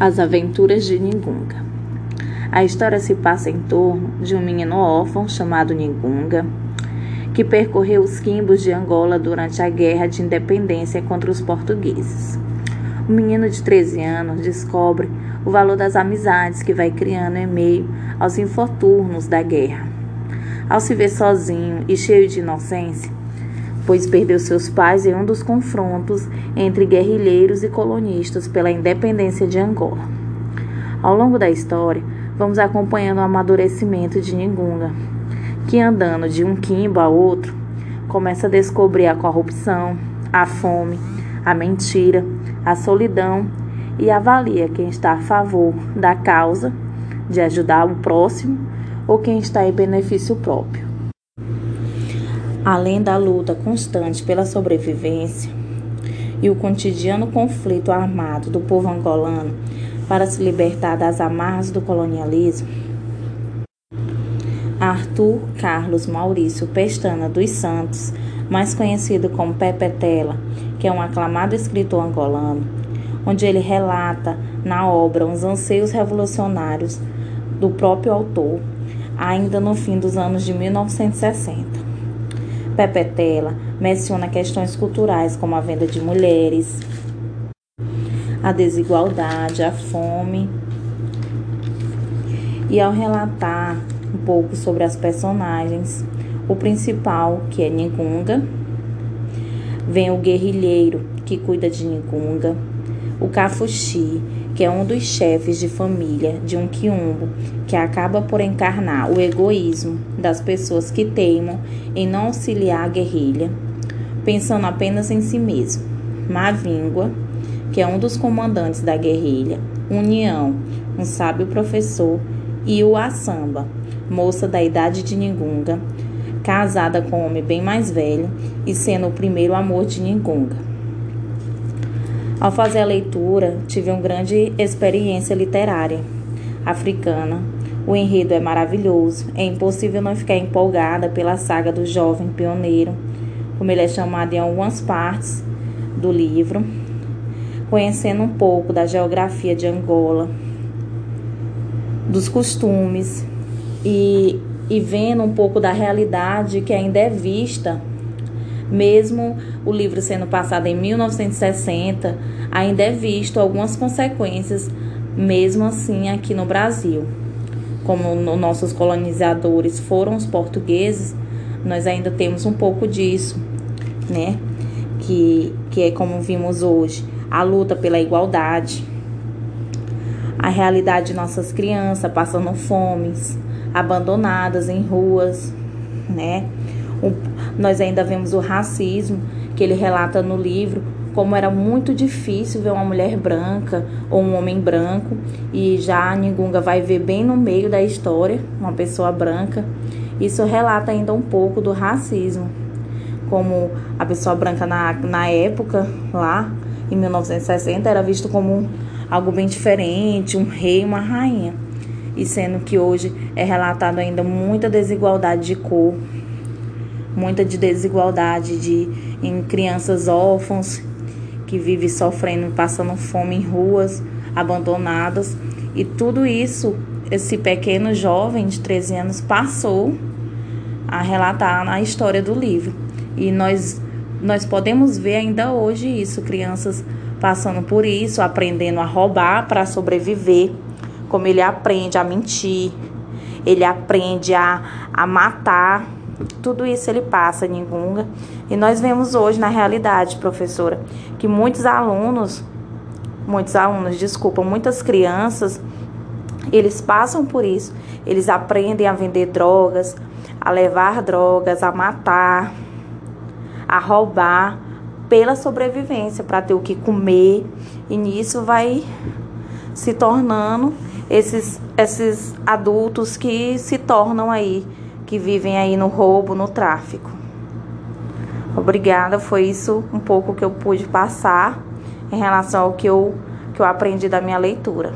As Aventuras de Ningunga. A história se passa em torno de um menino órfão chamado Ningunga, que percorreu os quimbos de Angola durante a Guerra de Independência contra os portugueses. O menino de 13 anos descobre o valor das amizades que vai criando em meio aos infortúnios da guerra. Ao se ver sozinho e cheio de inocência, pois perdeu seus pais em um dos confrontos entre guerrilheiros e colonistas pela independência de Angola. Ao longo da história, vamos acompanhando o amadurecimento de Ningunga, que andando de um quimbo a outro, começa a descobrir a corrupção, a fome, a mentira, a solidão e avalia quem está a favor da causa de ajudar o próximo ou quem está em benefício próprio. Além da luta constante pela sobrevivência e o cotidiano conflito armado do povo angolano para se libertar das amarras do colonialismo, Arthur Carlos Maurício Pestana dos Santos, mais conhecido como Pepe Tela, que é um aclamado escritor angolano, onde ele relata na obra os anseios revolucionários do próprio autor, ainda no fim dos anos de 1960. Pepetela menciona questões culturais como a venda de mulheres, a desigualdade, a fome. E ao relatar um pouco sobre as personagens, o principal, que é Ningunga, vem o guerrilheiro, que cuida de Ningunga, o Cafuxi, que é um dos chefes de família de um quiumbo, que acaba por encarnar o egoísmo das pessoas que teimam em não auxiliar a guerrilha, pensando apenas em si mesmo. Mavíngua, que é um dos comandantes da guerrilha, União, um sábio professor, e o Assamba, moça da idade de Ningunga, casada com um homem bem mais velho e sendo o primeiro amor de Ningunga. Ao fazer a leitura, tive uma grande experiência literária africana. O enredo é maravilhoso, é impossível não ficar empolgada pela saga do jovem pioneiro, como ele é chamado em algumas partes do livro, conhecendo um pouco da geografia de Angola, dos costumes e, e vendo um pouco da realidade que ainda é vista mesmo o livro sendo passado em 1960, ainda é visto algumas consequências, mesmo assim, aqui no Brasil. Como no, nossos colonizadores foram os portugueses, nós ainda temos um pouco disso, né? Que, que é como vimos hoje, a luta pela igualdade, a realidade de nossas crianças passando fomes, abandonadas em ruas, né? Nós ainda vemos o racismo que ele relata no livro, como era muito difícil ver uma mulher branca ou um homem branco, e já a Ningunga vai ver bem no meio da história uma pessoa branca. Isso relata ainda um pouco do racismo, como a pessoa branca na, na época, lá em 1960, era visto como algo bem diferente, um rei, uma rainha. E sendo que hoje é relatado ainda muita desigualdade de cor, muita de desigualdade de em crianças órfãos que vivem sofrendo, passando fome em ruas, abandonadas. E tudo isso, esse pequeno jovem de 13 anos passou a relatar na história do livro. E nós nós podemos ver ainda hoje isso, crianças passando por isso, aprendendo a roubar para sobreviver, como ele aprende a mentir, ele aprende a, a matar tudo isso ele passa em Gunga. E nós vemos hoje na realidade, professora, que muitos alunos, muitos alunos, desculpa, muitas crianças, eles passam por isso. Eles aprendem a vender drogas, a levar drogas, a matar, a roubar pela sobrevivência, para ter o que comer. E nisso vai se tornando esses, esses adultos que se tornam aí que vivem aí no roubo, no tráfico. Obrigada, foi isso um pouco que eu pude passar em relação ao que eu, que eu aprendi da minha leitura.